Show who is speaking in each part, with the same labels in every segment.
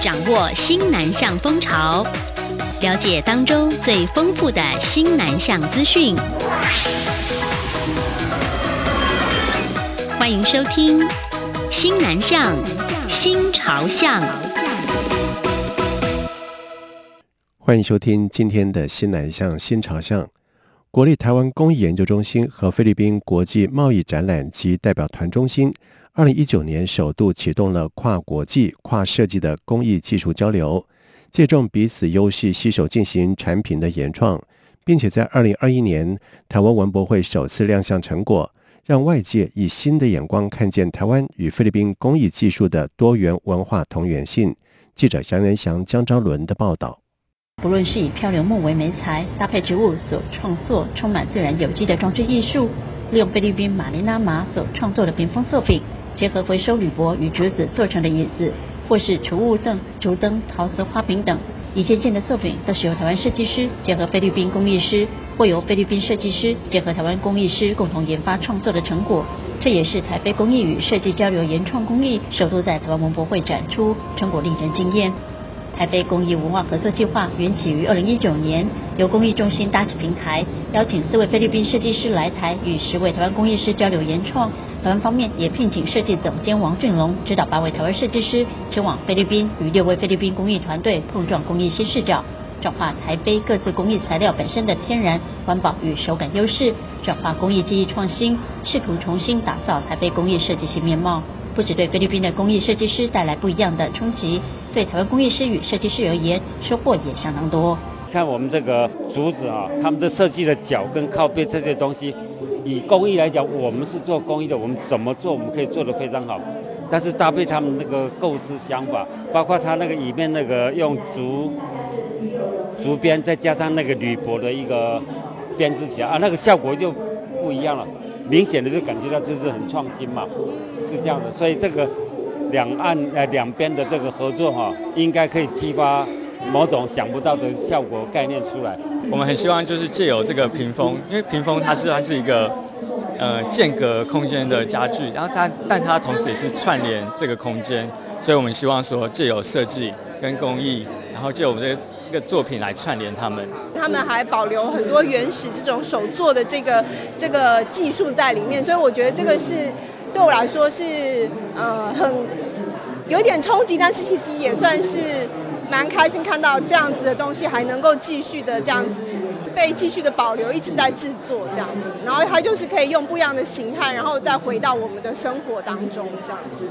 Speaker 1: 掌握新南向风潮，了解当中最丰富的新南向资讯。欢迎收听《新南向新潮向》。
Speaker 2: 欢迎收听今天的《新南向新潮向》。国立台湾工艺研究中心和菲律宾国际贸易展览及代表团中心，二零一九年首度启动了跨国际、跨设计的工艺技术交流，借重彼此优势，携手进行产品的研创，并且在二零二一年台湾文博会首次亮相成果，让外界以新的眼光看见台湾与菲律宾工艺技术的多元文化同源性。记者杨仁祥、江昭伦的报道。
Speaker 3: 不论是以漂流木为媒材，搭配植物所创作充满自然有机的装置艺术，利用菲律宾马尼拉麻所创作的屏风作品，结合回收铝箔与竹子做成的椅子，或是储物凳、竹灯、陶瓷花瓶等，一件件的作品都是由台湾设计师结合菲律宾工艺师，或由菲律宾设计师结合台湾工艺师共同研发创作的成果。这也是台非工艺与设计交流原创工艺首度在台湾文博会展出，成果令人惊艳。台非工艺文化合作计划缘起于二零一九年，由工艺中心搭起平台，邀请四位菲律宾设计师来台，与十位台湾工艺师交流研创。台湾方面也聘请设计总监王俊龙指导八位台湾设计师前往菲律宾，与六位菲律宾工艺团队碰撞工艺新视角，转化台北各自工艺材料本身的天然、环保与手感优势，转化工艺技艺创新，试图重新打造台北工艺设计新面貌。不只对菲律宾的工艺设计师带来不一样的冲击，对台湾工艺师与设计师而言，收获也相当多。
Speaker 4: 看我们这个竹子啊，他们的设计的脚跟靠背这些东西，以工艺来讲，我们是做工艺的，我们怎么做，我们可以做得非常好。但是搭配他们那个构思想法，包括他那个里面那个用竹竹编，再加上那个铝箔的一个编织起来啊，那个效果就不一样了。明显的就感觉到就是很创新嘛，是这样的，所以这个两岸呃两边的这个合作哈，应该可以激发某种想不到的效果概念出来。
Speaker 5: 我们很希望就是借由这个屏风，因为屏风它是它是一个呃间隔空间的家具，然后它但它同时也是串联这个空间，所以我们希望说借由设计跟工艺，然后借我们这个。这个作品来串联他们，
Speaker 6: 他们还保留很多原始这种手做的这个这个技术在里面，所以我觉得这个是对我来说是呃很有点冲击，但是其实也算是蛮开心看到这样子的东西还能够继续的这样子被继续的保留，一直在制作这样子，然后它就是可以用不一样的形态，然后再回到我们的生活当中这样子。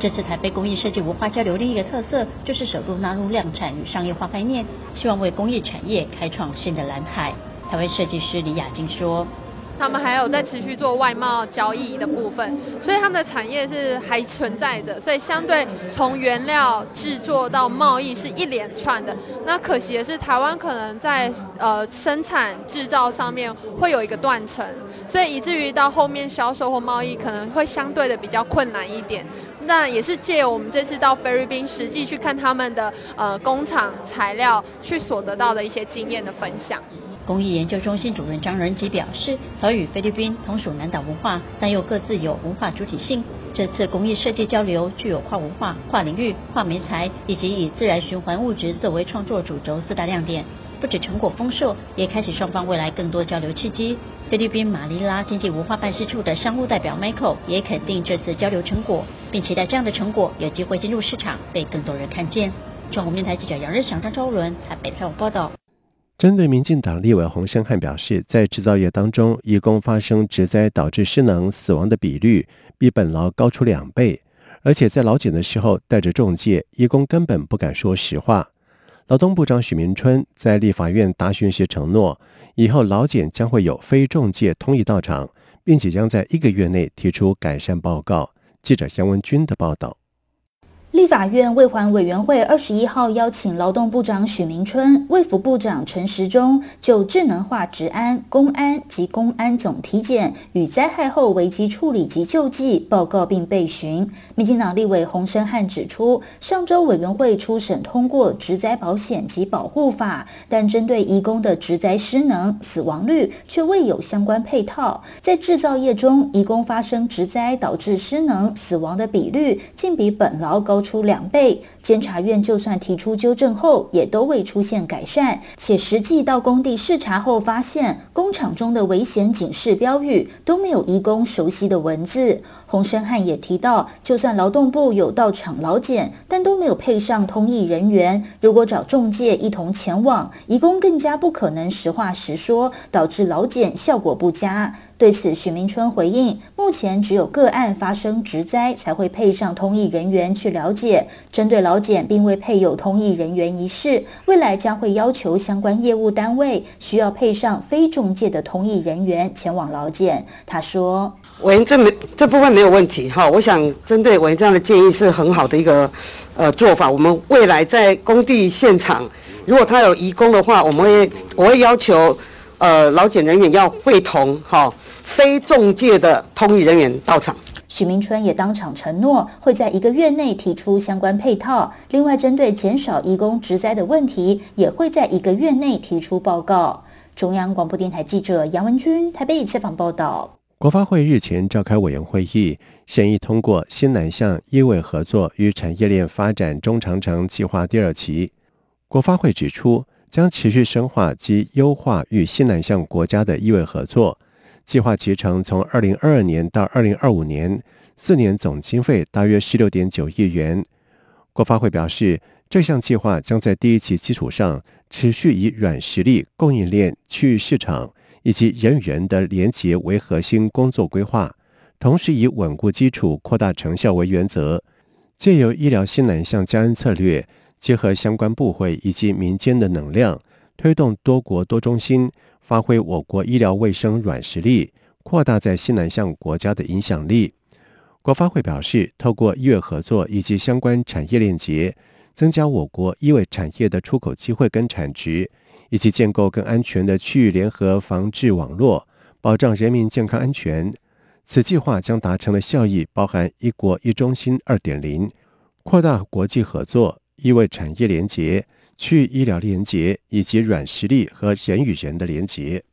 Speaker 3: 这次台北工艺设计文化交流另一个特色，就是首度纳入量产与商业化概念，希望为工艺产业开创新的蓝海。台湾设计师李雅晶说。
Speaker 7: 他们还有在持续做外贸交易的部分，所以他们的产业是还存在着，所以相对从原料制作到贸易是一连串的。那可惜的是，台湾可能在呃生产制造上面会有一个断层，所以以至于到后面销售或贸易可能会相对的比较困难一点。那也是借我们这次到菲律宾实际去看他们的呃工厂材料，去所得到的一些经验的分享。
Speaker 3: 工艺研究中心主任张仁吉表示，早与菲律宾同属南岛文化，但又各自有文化主体性。这次工艺设计交流具有跨文化、跨领域、跨媒材，以及以自然循环物质作为创作主轴四大亮点。不止成果丰硕，也开启双方未来更多交流契机。菲律宾马尼拉经济文化办事处的商务代表 Michael 也肯定这次交流成果，并期待这样的成果有机会进入市场，被更多人看见。中央电台记者杨日祥、张昭伦台北采访报道。
Speaker 2: 针对民进党立委洪申汉表示，在制造业当中，义工发生职灾导致失能死亡的比率比本劳高出两倍，而且在劳检的时候带着仲介，义工根本不敢说实话。劳动部长许明春在立法院答询时承诺，以后劳检将会有非仲介通译到场，并且将在一个月内提出改善报告。记者杨文君的报道。
Speaker 8: 立法院卫环委员会二十一号邀请劳动部长许明春、卫福部长陈时中就智能化治安、公安及公安总体检与灾害后危机处理及救济报告并备询。民进党立委洪申翰指出，上周委员会初审通过职灾保险及保护法，但针对移工的职灾失能、死亡率却未有相关配套。在制造业中，移工发生职灾导致失能、死亡的比率竟比本劳高出两倍，监察院就算提出纠正后，也都未出现改善。且实际到工地视察后，发现工厂中的危险警示标语都没有移工熟悉的文字。洪申汉也提到，就算劳动部有到场劳检，但都没有配上通译人员。如果找中介一同前往，移工更加不可能实话实说，导致劳检效果不佳。对此，许明春回应：目前只有个案发生职灾才会配上通译人员去了解，针对劳检并未配有通译人员一事，未来将会要求相关业务单位需要配上非中介的通译人员前往劳检。他说：“
Speaker 9: 委员这没这部分没有问题哈，我想针对委员这样的建议是很好的一个呃做法。我们未来在工地现场，如果他有移工的话，我们会我会要求呃劳检人员要会同哈。”非中介的通译人员到场。
Speaker 8: 许明春也当场承诺，会在一个月内提出相关配套。另外，针对减少移工职灾的问题，也会在一个月内提出报告。中央广播电台记者杨文君台北采访报道。
Speaker 2: 国发会日前召开委员会议，审议通过新南向医卫合作与产业链发展中长程计划第二期。国发会指出，将持续深化及优化与新南向国家的医卫合作。计划集成从二零二二年到二零二五年，四年总经费大约十六点九亿元。国发会表示，这项计划将在第一期基础上，持续以软实力、供应链、区域市场以及人与人的连结为核心工作规划，同时以稳固基础、扩大成效为原则，借由医疗新南向加 N 策略，结合相关部会以及民间的能量，推动多国多中心。发挥我国医疗卫生软实力，扩大在西南向国家的影响力。国发会表示，透过医卫合作以及相关产业链接，增加我国医卫产业的出口机会跟产值，以及建构更安全的区域联合防治网络，保障人民健康安全。此计划将达成的效益包含“一国一中心”二点零，扩大国际合作、医卫产业连结。去医疗连结以及软实力和人与人的连结。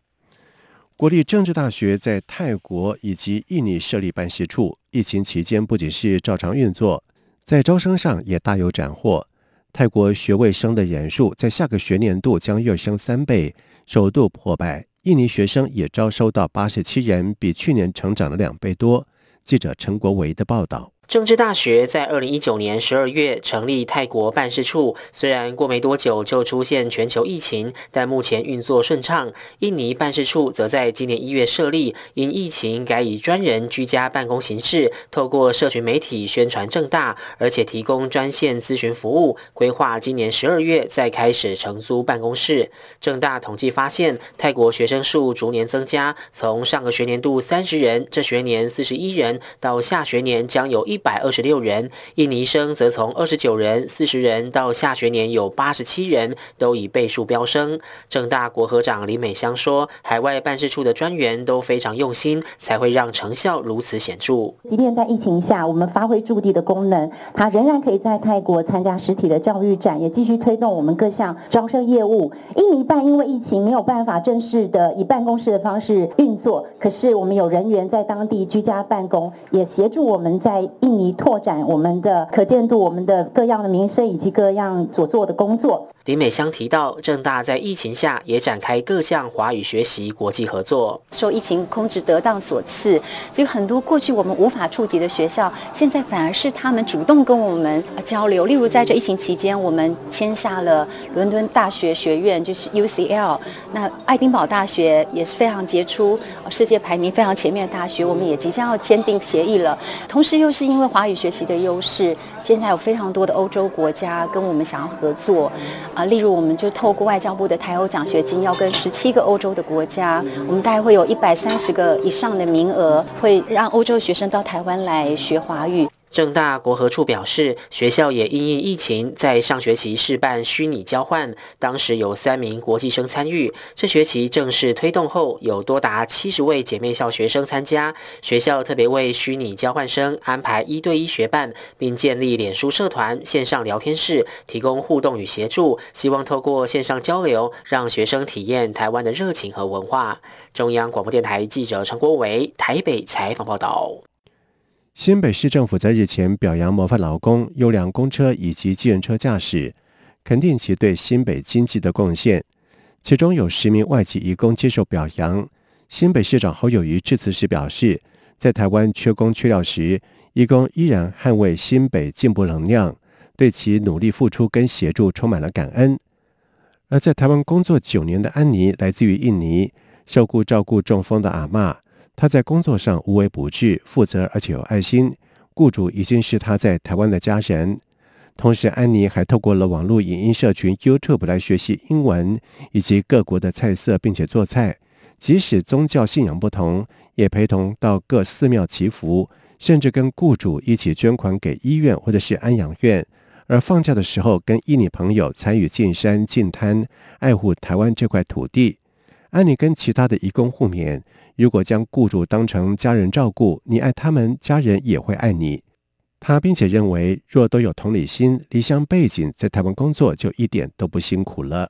Speaker 2: 国立政治大学在泰国以及印尼设立办事处，疫情期间不仅是照常运作，在招生上也大有斩获。泰国学位生的人数在下个学年度将跃升三倍，首度破百。印尼学生也招收到八十七人，比去年成长了两倍多。记者陈国维的报道。
Speaker 10: 政治大学在二零一九年十二月成立泰国办事处，虽然过没多久就出现全球疫情，但目前运作顺畅。印尼办事处则在今年一月设立，因疫情改以专人居家办公形式，透过社群媒体宣传正大，而且提供专线咨询服务。规划今年十二月再开始承租办公室。正大统计发现，泰国学生数逐年增加，从上个学年度三十人，这学年四十一人，到下学年将有一。一百二十六人，印尼生则从二十九人、四十人到下学年有八十七人，都以倍数飙升。正大国合长林美香说：“海外办事处的专员都非常用心，才会让成效如此显著。
Speaker 11: 即便在疫情下，我们发挥驻地的功能，他仍然可以在泰国参加实体的教育展，也继续推动我们各项招生业务。印尼办因为疫情没有办法正式的以办公室的方式运作，可是我们有人员在当地居家办公，也协助我们在。”印尼拓展我们的可见度，我们的各样的民生以及各样所做的工作。
Speaker 10: 林美香提到，正大在疫情下也展开各项华语学习国际合作。
Speaker 12: 受疫情空置得当所赐，所以很多过去我们无法触及的学校，现在反而是他们主动跟我们交流。例如在这疫情期间，我们签下了伦敦大学学院，就是 UCL。那爱丁堡大学也是非常杰出，世界排名非常前面的大学，我们也即将要签订协议了。同时，又是因为华语学习的优势，现在有非常多的欧洲国家跟我们想要合作。啊，例如我们就透过外交部的台欧奖学金，要跟十七个欧洲的国家，我们大概会有一百三十个以上的名额，会让欧洲学生到台湾来学华语。
Speaker 10: 正大国合处表示，学校也因应疫情，在上学期试办虚拟交换，当时有三名国际生参与。这学期正式推动后，有多达七十位姐妹校学生参加。学校特别为虚拟交换生安排一对一学伴，并建立脸书社团、线上聊天室，提供互动与协助。希望透过线上交流，让学生体验台湾的热情和文化。中央广播电台记者陈国维台北采访报道。
Speaker 2: 新北市政府在日前表扬模范劳工、优良公车以及机人车驾驶，肯定其对新北经济的贡献。其中有十名外籍移工接受表扬。新北市长侯友宜致辞时表示，在台湾缺工缺料时，移工依然捍卫新北进步能量，对其努力付出跟协助充满了感恩。而在台湾工作九年的安妮，来自于印尼，受雇照顾中风的阿嬷。他在工作上无微不至、负责而且有爱心，雇主已经是他在台湾的家人。同时，安妮还透过了网络影音社群 YouTube 来学习英文以及各国的菜色，并且做菜。即使宗教信仰不同，也陪同到各寺庙祈福，甚至跟雇主一起捐款给医院或者是安养院。而放假的时候，跟印尼朋友参与进山进滩，爱护台湾这块土地。安妮跟其他的移工互勉。如果将雇主当成家人照顾，你爱他们，家人也会爱你。他并且认为，若都有同理心、离乡背井，在台湾工作就一点都不辛苦了。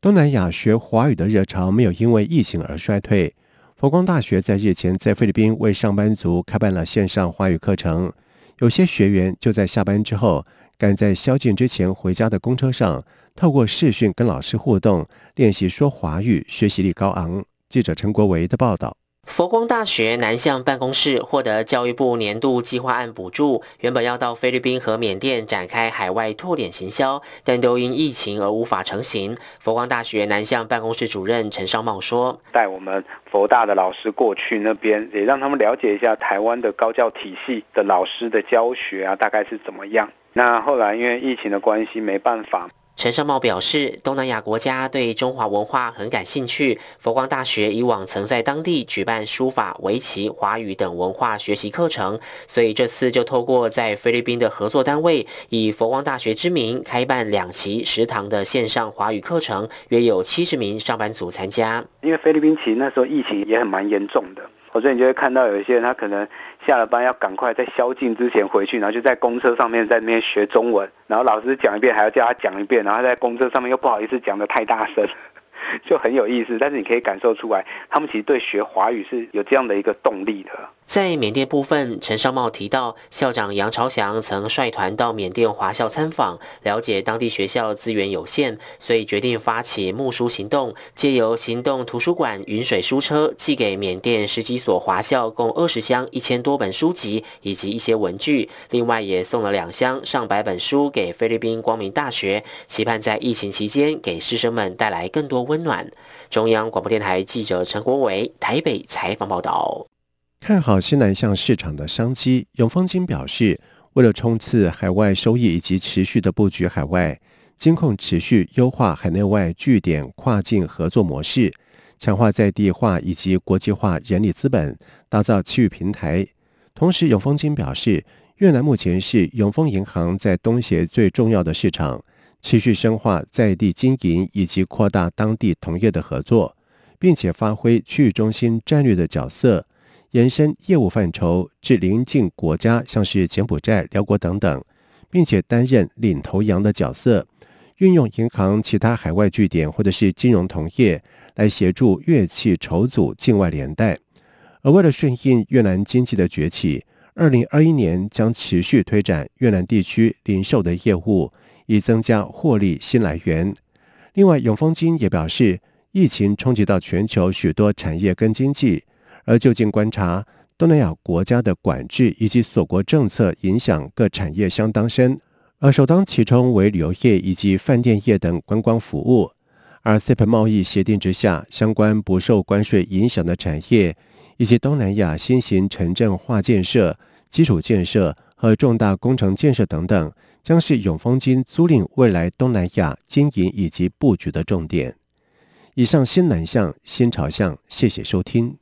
Speaker 2: 东南亚学华语的热潮没有因为疫情而衰退。佛光大学在日前在菲律宾为上班族开办了线上华语课程，有些学员就在下班之后，赶在宵禁之前回家的公车上，透过视讯跟老师互动，练习说华语，学习力高昂。记者陈国维的报道：
Speaker 10: 佛光大学南向办公室获得教育部年度计划案补助，原本要到菲律宾和缅甸展开海外拓点行销，但都因疫情而无法成行。佛光大学南向办公室主任陈尚茂说：“
Speaker 13: 带我们佛大的老师过去那边，也让他们了解一下台湾的高教体系的老师的教学啊，大概是怎么样。那后来因为疫情的关系，没办法。”
Speaker 10: 陈尚茂表示，东南亚国家对中华文化很感兴趣。佛光大学以往曾在当地举办书法、围棋、华语等文化学习课程，所以这次就透过在菲律宾的合作单位，以佛光大学之名开办两期十堂的线上华语课程，约有七十名上班族参加。
Speaker 13: 因为菲律宾其实那时候疫情也很蛮严重的。所以你就会看到有一些人，他可能下了班要赶快在宵禁之前回去，然后就在公车上面在那边学中文，然后老师讲一遍还要叫他讲一遍，然后在公车上面又不好意思讲的太大声，就很有意思。但是你可以感受出来，他们其实对学华语是有这样的一个动力的。
Speaker 10: 在缅甸部分，陈尚茂提到，校长杨朝祥曾率团到缅甸华校参访，了解当地学校资源有限，所以决定发起募书行动，借由行动图书馆云水书车寄给缅甸十几所华校共二十箱一千多本书籍以及一些文具，另外也送了两箱上百本书给菲律宾光明大学，期盼在疫情期间给师生们带来更多温暖。中央广播电台记者陈国伟台北采访报道。
Speaker 2: 看好新南向市场的商机，永丰金表示，为了冲刺海外收益以及持续的布局海外，金控持续优化海内外据点跨境合作模式，强化在地化以及国际化人力资本，打造区域平台。同时，永丰金表示，越南目前是永丰银行在东协最重要的市场，持续深化在地经营以及扩大当地同业的合作，并且发挥区域中心战略的角色。延伸业务范畴至邻近国家，像是柬埔寨、寮国等等，并且担任领头羊的角色，运用银行其他海外据点或者是金融同业来协助乐器筹组境外连带。而为了顺应越南经济的崛起，二零二一年将持续推展越南地区零售的业务，以增加获利新来源。另外，永丰金也表示，疫情冲击到全球许多产业跟经济。而就近观察，东南亚国家的管制以及锁国政策影响各产业相当深，而首当其冲为旅游业以及饭店业等观光服务。而 CEPA 贸易协定之下，相关不受关税影响的产业，以及东南亚新型城镇化建设、基础建设和重大工程建设等等，将是永丰金租赁未来东南亚经营以及布局的重点。以上新南向新朝向，谢谢收听。